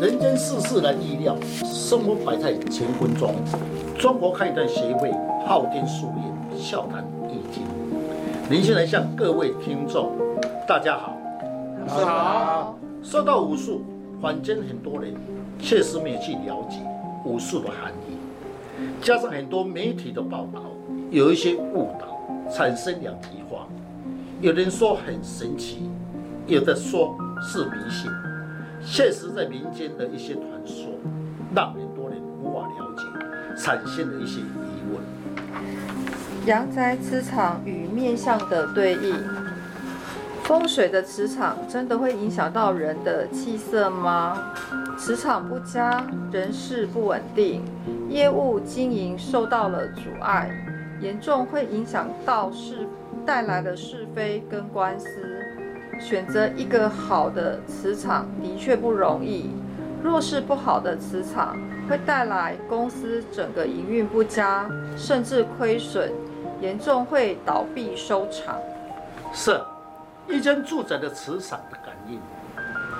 人间世事难预料，生活摆在乾坤中。中国堪舆段协会昊天书院笑谈易经，您先来向各位听众，大家好。老师好。说到武术，坊间很多人确实没有去了解武术的含义，加上很多媒体的报道，有一些误导，产生两极化。有人说很神奇，有的说是迷信。现实，在民间的一些传说，让很多人无法了解，产生了一些疑问。阳宅磁场与面相的对应，风水的磁场真的会影响到人的气色吗？磁场不佳，人事不稳定，业务经营受到了阻碍，严重会影响到是带来的是非跟官司。选择一个好的磁场的确不容易，若是不好的磁场，会带来公司整个营运不佳，甚至亏损，严重会倒闭收场。是，一间住宅的磁场的感应，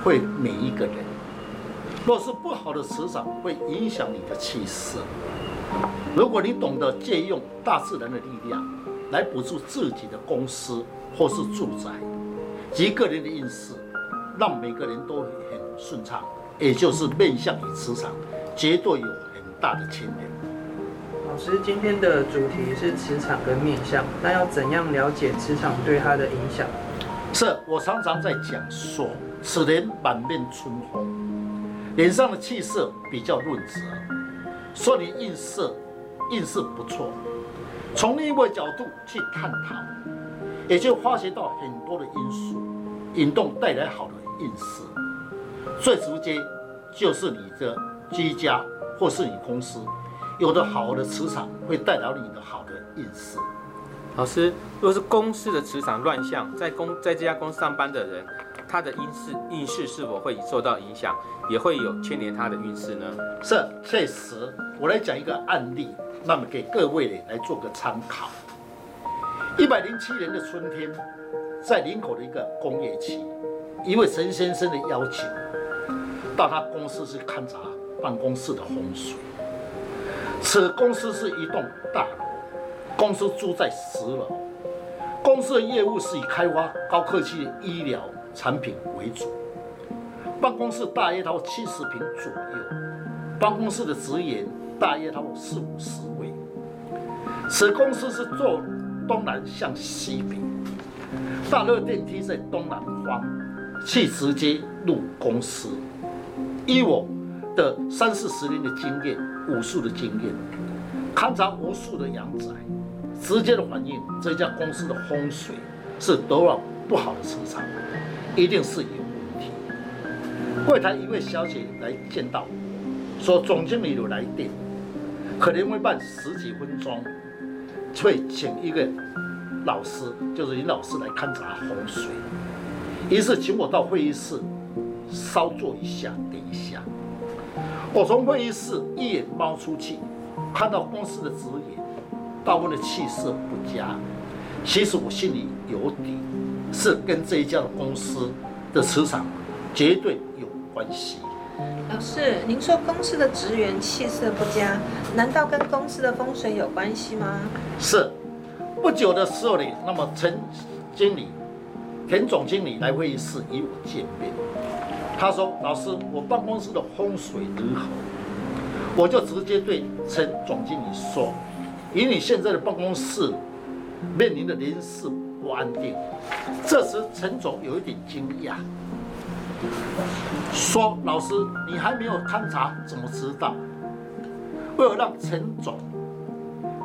会每一个人。若是不好的磁场，会影响你的气势。如果你懂得借用大自然的力量，来补助自己的公司或是住宅。及个人的运势，让每个人都很顺畅，也就是面相与磁场绝对有很大的牵连。老师，今天的主题是磁场跟面相，那要怎样了解磁场对他的影响？是我常常在讲说，此人满面春风，脸上的气色比较润泽，说你运势运势不错。从另一个角度去探讨。也就发现到很多的因素，引动带来好的运势。最直接就是你的居家或是你公司有的好的磁场，会带来你的好的运势。老师，若是公司的磁场乱象，在公在这家公司上班的人，他的运势运势是否会受到影响，也会有牵连他的运势呢？是，确实。我来讲一个案例，那么给各位来做个参考。一百零七年的春天，在林口的一个工业区，一位陈先生的邀请，到他公司去勘察办公室的风水。此公司是一栋大楼，公司住在十楼，公司的业务是以开发高科技的医疗产品为主。办公室大约到七十平左右，办公室的职员大约到四五十位。此公司是做。东南向西北，大热电梯在东南方，去直接入公司。以我的三四十年的经验，武术的经验，勘察无数的阳宅，直接的反映这家公司的风水是多少不好的磁场，一定是有问题。柜台一位小姐来见到我，说总经理有来电，可能会慢十几分钟。会请一个老师，就是林老师来勘察洪水。于是请我到会议室稍坐一下，等一下。我从会议室一眼猫出去，看到公司的职员，大部分的气色不佳。其实我心里有底，是跟这一家的公司的磁场绝对有关系。老师，您说公司的职员气色不佳，难道跟公司的风水有关系吗？是。不久的时候呢，那么陈经理、田总经理来会议室与我见面。他说：“老师，我办公室的风水如何？”我就直接对陈总经理说：“以你现在的办公室面临的人事不安定。”这时陈总有一点惊讶。说：“老师，你还没有勘察，怎么知道？”为了让陈总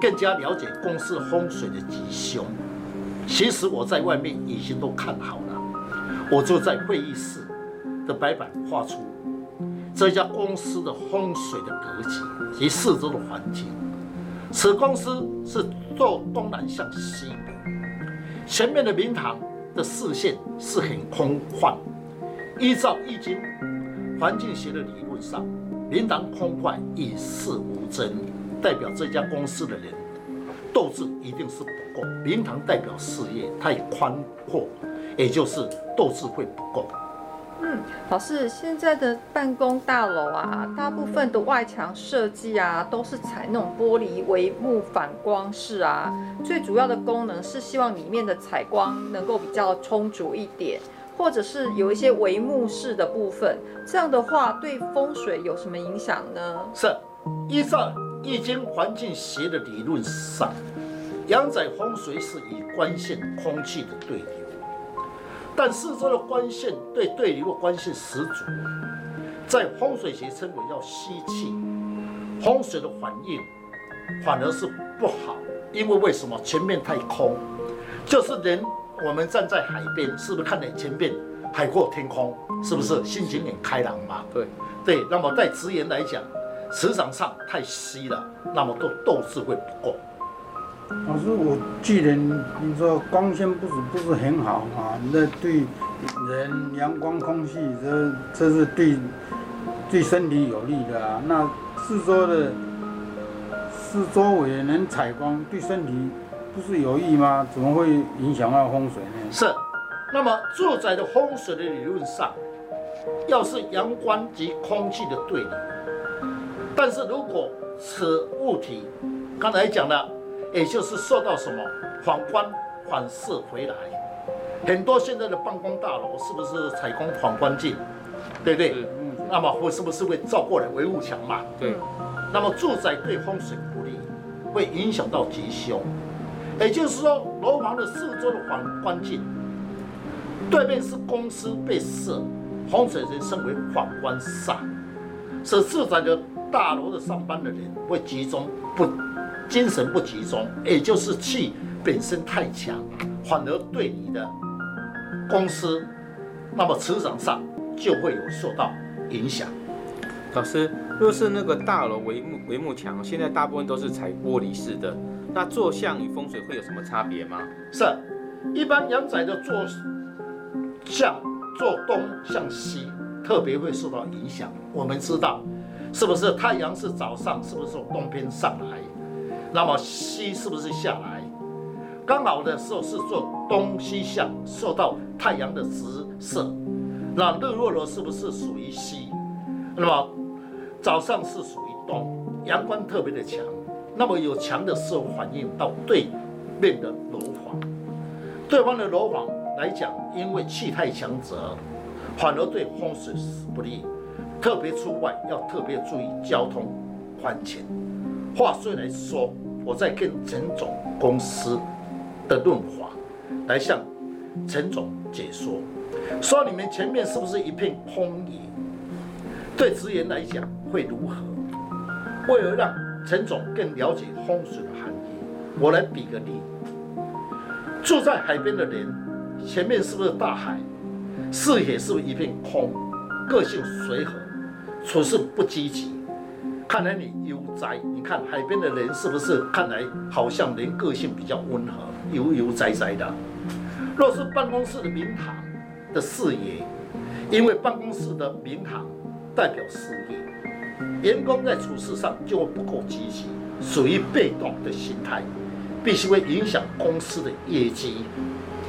更加了解公司风水的吉凶，其实我在外面已经都看好了。我就在会议室的白板画出这家公司的风水的格局及四周的环境。此公司是坐东南向西北，前面的明堂的视线是很空旷。依照易经环境学的理论上，明堂空旷，与世无争，代表这家公司的人斗志一定是不够。明堂代表事业太宽阔，也就是斗志会不够。嗯，老师，现在的办公大楼啊，大部分的外墙设计啊，都是采那种玻璃帷幕反光式啊。最主要的功能是希望里面的采光能够比较充足一点，或者是有一些帷幕式的部分。这样的话，对风水有什么影响呢？是，依照易经环境学的理论上，阳宅风水是以光线、空气的对流。但四周的光线对对流的关系十足，在风水学称为要吸气，风水的反应反而是不好，因为为什么？前面太空，就是人我们站在海边，是不是看见前面海阔天空？是不是心情很开朗嘛？对对，那么在直言来讲，磁场上太稀了，那么都斗志会不够。老师，我既然你说光线不是不是很好啊，那对人阳光空气这这是对对身体有利的啊。那四周的四周围能采光，对身体不是有意吗？怎么会影响到风水呢？是，那么住宅的风水的理论上，要是阳光及空气的对流，但是如果此物体刚才讲了。也就是受到什么反光反射回来，很多现在的办公大楼是不是采光反光镜，对不对？嗯。那么会是不是会照过来围幕墙嘛？对。那么住宅对风水不利，会影响到吉凶。也就是说，楼房的四周的反光镜，对面是公司被设，风水人称为反光煞，使住宅的大楼的上班的人会集中不。精神不集中，也就是气本身太强，反而对你的公司，那么磁场上就会有受到影响。老师，若是那个大楼帷幕帷幕墙，现在大部分都是采玻璃式的，那坐向与风水会有什么差别吗？是，一般阳宅的坐向坐东向西，特别会受到影响。我们知道，是不是太阳是早上，是不是从东边上来？那么西是不是下来？刚好的时候是做东西向，受到太阳的直射。那日落了是不是属于西？那么早上是属于东，阳光特别的强。那么有强的时候反应到对面的楼房，对方的楼房来讲，因为气太强则反而对风水不利。特别出外要特别注意交通环境。话虽来说。我在跟陈总公司的论华来向陈总解说，说你们前面是不是一片空野？对职员来讲会如何？为了让陈总更了解风水的含义，我来比个例：住在海边的人，前面是不是大海？视野是不是一片空？个性随和，处事不积极。看来你悠哉，你看海边的人是不是看来好像人个性比较温和，悠悠哉哉的？若是办公室的明堂的视野，因为办公室的明堂代表事业，员工在处事上就会不够积极，属于被动的心态，必须会影响公司的业绩，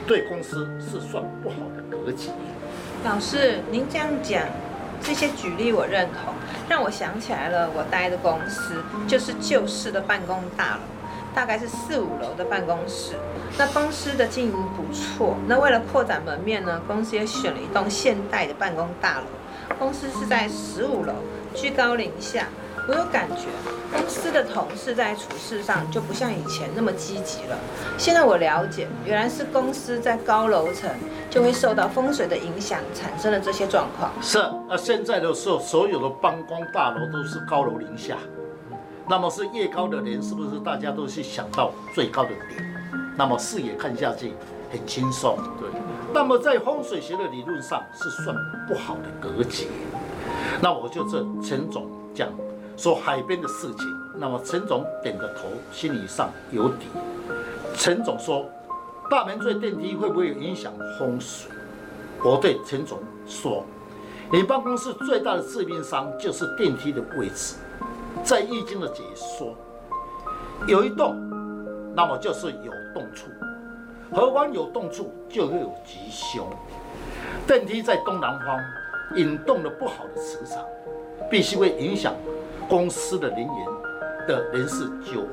对公司是算不好的格局。老师，您这样讲。这些举例我认同，让我想起来了，我待的公司就是旧式的办公大楼，大概是四五楼的办公室。那公司的经营不错，那为了扩展门面呢，公司也选了一栋现代的办公大楼。公司是在十五楼，居高临下。我有感觉，公司的同事在处事上就不像以前那么积极了。现在我了解，原来是公司在高楼层就会受到风水的影响，产生了这些状况。是啊，现在的时候，所有的办公大楼都是高楼临下，那么是越高的人，是不是大家都是想到最高的点？那么视野看下去很轻松。对。那么在风水学的理论上是算不好的格局。那我就这陈总讲。说海边的事情，那么陈总点个头，心理上有底。陈总说，大门最电梯会不会影响风水？我对陈总说，你办公室最大的致命伤就是电梯的位置。在易经的解说，有一动，那么就是有动处，何况有动处就会有吉凶。电梯在东南方，引动了不好的磁场，必须会影响公司的人员的人事纠纷，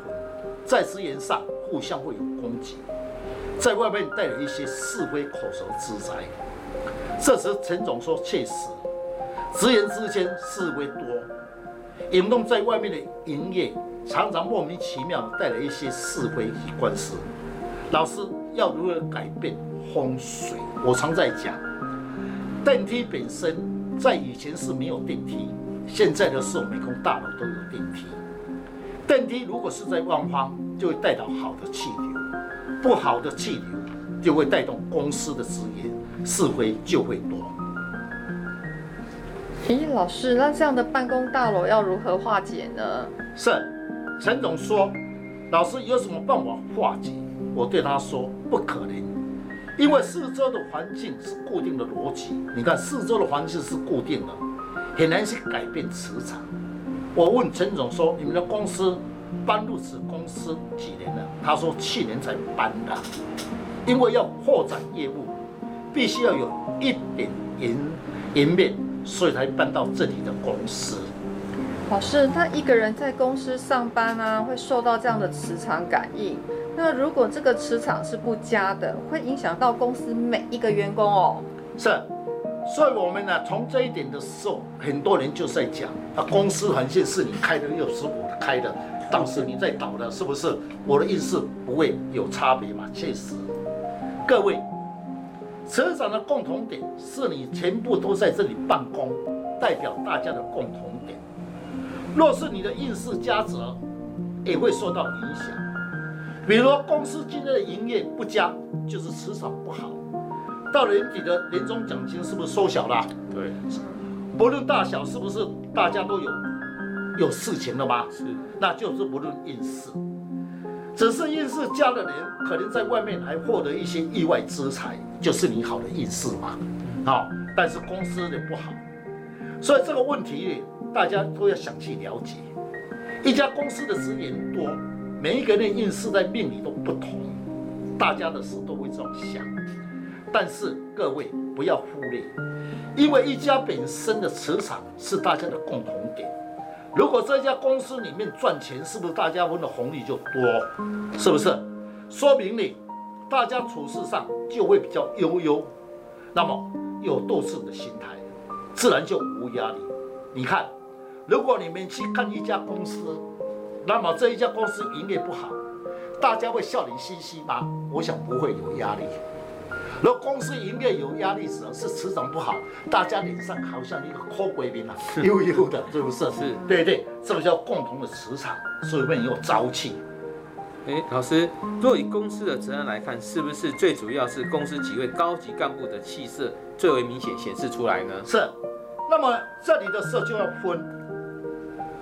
在职员上互相会有攻击，在外面带了一些是非口舌之灾。这时陈总说：“确实，职员之间是非多，引动在外面的营业常常莫名其妙带来一些是非与官司。老师要如何改变风水？我常在讲，电梯本身在以前是没有电梯，现在的时候每栋大楼都有电梯。电梯如果是在万方，就会带到好的气流；不好的气流就会带动公司的职业。”是非就会多。咦，老师，那这样的办公大楼要如何化解呢？是，陈总说，老师有什么办法化解？我对他说，不可能，因为四周的环境是固定的逻辑。你看，四周的环境是固定的，很难去改变磁场。我问陈总说，你们的公司搬入此公司几年了？他说去年才搬的，因为要扩展业务。必须要有一点颜颜面，所以才搬到这里的公司。老师，他一个人在公司上班啊，会受到这样的磁场感应。那如果这个磁场是不佳的，会影响到公司每一个员工哦。是，所以我们呢，从这一点的时候，很多人就在讲，啊，公司环境是你开的，又是我开的，倒是你在倒的，是不是？我的意思不会有差别嘛？确实，各位。磁场的共同点是你全部都在这里办公，代表大家的共同点。若是你的运势佳则，也会受到影响。比如公司今天的营业不佳，就是磁场不好。到年底的年终奖金是不是缩小了？对。不论大小，是不是大家都有有事情了吗？是。那就是不论运势。只是运势佳的人，可能在外面还获得一些意外之财，就是你好的运势嘛。好，但是公司的不好，所以这个问题大家都要想去了解。一家公司的资源多，每一个人运势在命里都不同，大家的事都会这么想。但是各位不要忽略，因为一家本身的磁场是大家的共同点。如果这家公司里面赚钱，是不是大家分的红利就多？是不是？说明你大家处事上就会比较悠悠，那么有斗志的心态，自然就无压力。你看，如果你们去看一家公司，那么这一家公司营业不好，大家会笑脸嘻嘻吗？我想不会有压力。如果公司营业有压力时，是磁场不好，大家脸上好像一个抠鬼脸啊，悠悠的，是不是？是，对对，这个叫共同的磁场，所以会有朝气。哎，老师，若以公司的责任来看，是不是最主要是公司几位高级干部的气色最为明显显示出来呢？是。那么这里的时候就要分，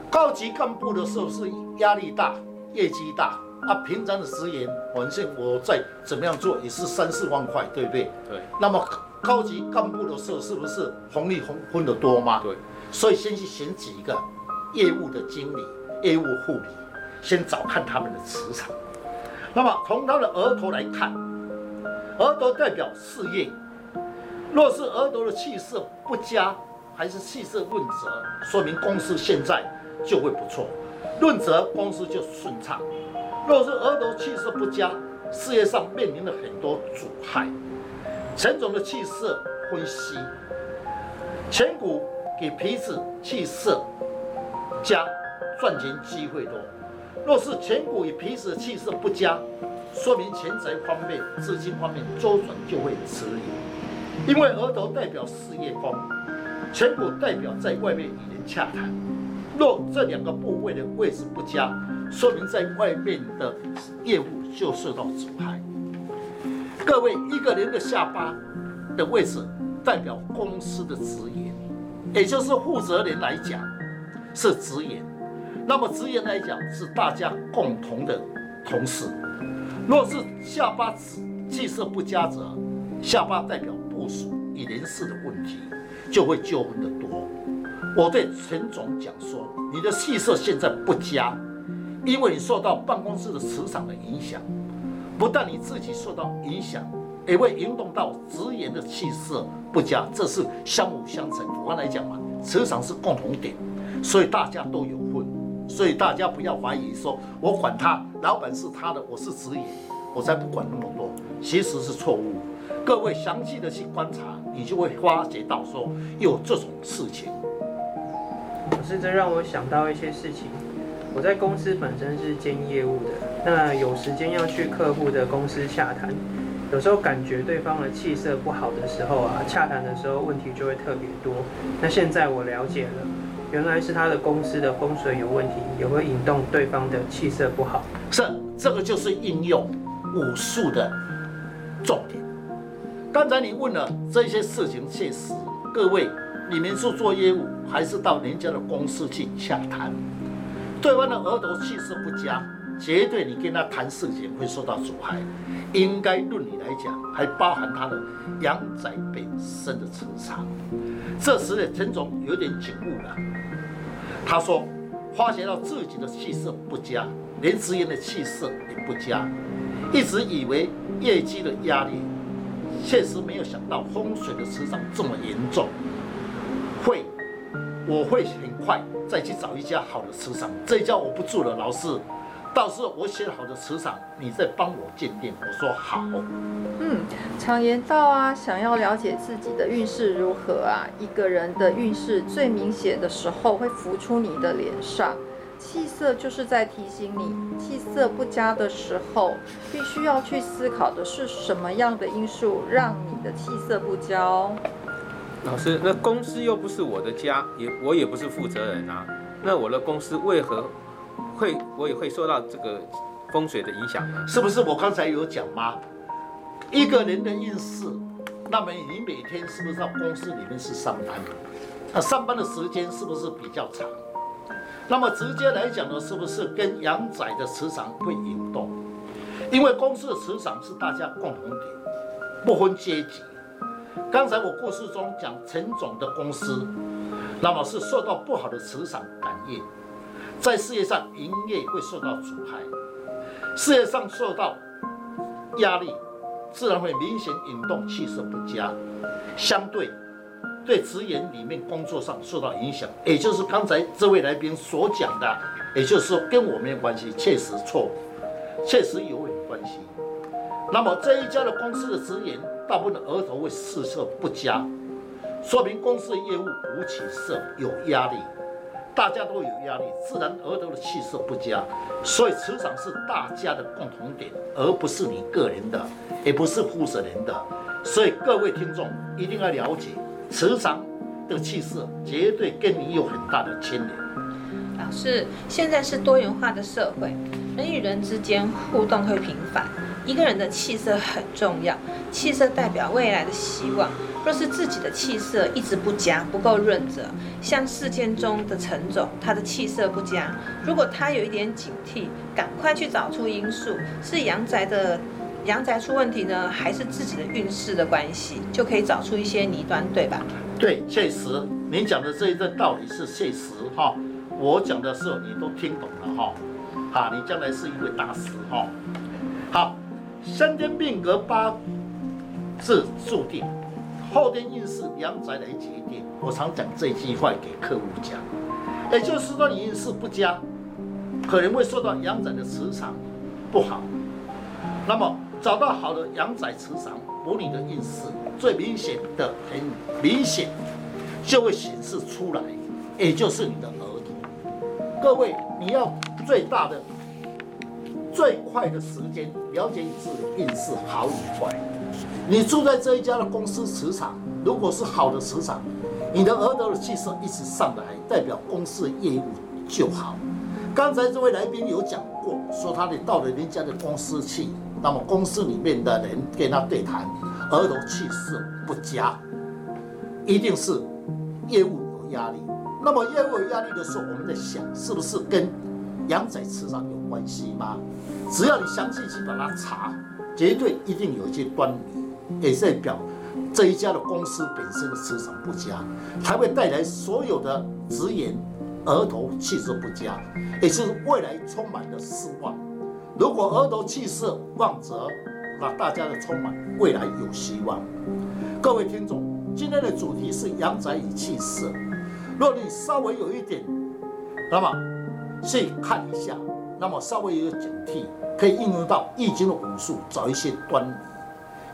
高级干部的时候是压力大，业绩大。啊，平常的职员，反正我再怎么样做也是三四万块，对不对？对。那么高级干部的时候，是不是红利分分的多吗？对。所以先去选几个业务的经理、业务护理，先找看他们的磁场。那么从他的额头来看，额头代表事业。若是额头的气色不佳，还是气色润泽，说明公司现在就会不错。润泽，公司就顺畅。若是额头气色不佳，事业上面临了很多阻碍。陈总的气色分析，颧骨给鼻子气色加，赚钱机会多。若是颧骨与皮质气色不佳，说明钱财方面、资金方面周转就会迟疑。因为额头代表事业宫，颧骨代表在外面与人洽谈。若这两个部位的位置不佳，说明在外面的业务就受到阻碍。各位，一个人的下巴的位置代表公司的职员，也就是负责人来讲是职员，那么职员来讲是大家共同的同事。若是下巴气色不佳者，下巴代表部属与人事的问题，就会纠纷的多。我对陈总讲说，你的气色现在不佳。因为你受到办公室的磁场的影响，不但你自己受到影响，也会引动到职员的气色不佳，这是相辅相成。我刚来讲嘛，磁场是共同点，所以大家都有份，所以大家不要怀疑说我管他，老板是他的，我是职员，我才不管那么多，其实是错误。各位详细的去观察，你就会发觉到说有这种事情。老师，这让我想到一些事情。我在公司本身是兼业务的，那有时间要去客户的公司洽谈，有时候感觉对方的气色不好的时候啊，洽谈的时候问题就会特别多。那现在我了解了，原来是他的公司的风水有问题，也会引动对方的气色不好。是，这个就是应用武术的重点。刚才你问了这些事情，确实，各位，你们是做业务，还是到人家的公司去洽谈？对方的额头气色不佳，绝对你跟他谈事情会受到阻碍。应该论理来讲，还包含他的阳宅本身的磁场。这时的陈总有点警悟了，他说：发觉到自己的气色不佳，连职员的气色也不佳，一直以为业绩的压力，确实没有想到风水的磁场这么严重，会。我会很快再去找一家好的磁场，这一家我不住了，老师，到时候我写好的磁场，你再帮我鉴定。我说好。嗯，常言道啊，想要了解自己的运势如何啊，一个人的运势最明显的时候会浮出你的脸上，气色就是在提醒你，气色不佳的时候，必须要去思考的是什么样的因素让你的气色不佳哦。老师，那公司又不是我的家，也我也不是负责人啊。那我的公司为何会我也会受到这个风水的影响呢？是不是我刚才有讲吗？一个人的运势，那么你每天是不是到公司里面是上班？那上班的时间是不是比较长？那么直接来讲呢，是不是跟阳仔的磁场会引动？因为公司的磁场是大家共同点，不分阶级。刚才我故事中讲陈总的公司，那么是受到不好的磁场感应，在事业上营业会受到阻碍，事业上受到压力，自然会明显引动气色不佳，相对对职员里面工作上受到影响，也就是刚才这位来宾所讲的，也就是说跟我没有关系，确实错，确实有点关系。那么这一家的公司的职员。大部分的额头会气色不佳，说明公司的业务无起色，有压力，大家都有压力，自然额头的气色不佳。所以磁场是大家的共同点，而不是你个人的，也不是负责人的。所以各位听众一定要了解，磁场的气色绝对跟你有很大的牵连。老师，现在是多元化的社会，人与人之间互动会频繁。一个人的气色很重要，气色代表未来的希望。若是自己的气色一直不佳，不够润泽，像事件中的陈总，他的气色不佳，如果他有一点警惕，赶快去找出因素，是阳宅的阳宅出问题呢，还是自己的运势的关系，就可以找出一些泥端，对吧？对，确实，您讲的这一段道理是确实哈。我讲的时候你都听懂了哈，好，你将来是一位大师哈。好。先天命格八字注定，后天运势阳宅来决定。我常讲这句话给客户讲，也就是说你运势不佳，可能会受到阳宅的磁场不好。那么找到好的阳宅磁场补你的运势，最明显的很明显就会显示出来，也就是你的额头。各位，你要最大的。最快的时间了解你自己的运势好与坏。你住在这一家的公司磁场，如果是好的磁场，你的额头的气色一直上来，代表公司的业务就好。刚才这位来宾有讲过，说他得到了人家的公司去，那么公司里面的人跟他对谈，额头气色不佳，一定是业务有压力。那么业务有压力的时候，我们在想，是不是跟阳宅磁场有关系吗？只要你详细去把它查，绝对一定有一些端倪，也代表这一家的公司本身的磁场不佳，还会带来所有的职员额头气色不佳，也就是未来充满了失望。如果额头气色旺泽，那大家的充满未来有希望。各位听众，今天的主题是阳宅与气色。若你稍微有一点，那么去看一下，那么稍微有一个警惕，可以应用到易经的武术，找一些端倪，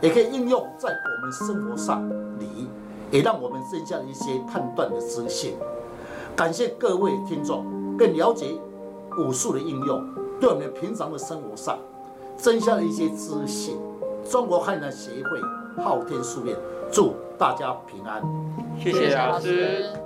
也可以应用在我们生活上离，也让我们增加了一些判断的自信。感谢各位听众，更了解武术的应用，对我们平常的生活上增加了一些资讯。中国汉南协会昊天书院祝大家平安，谢谢老师。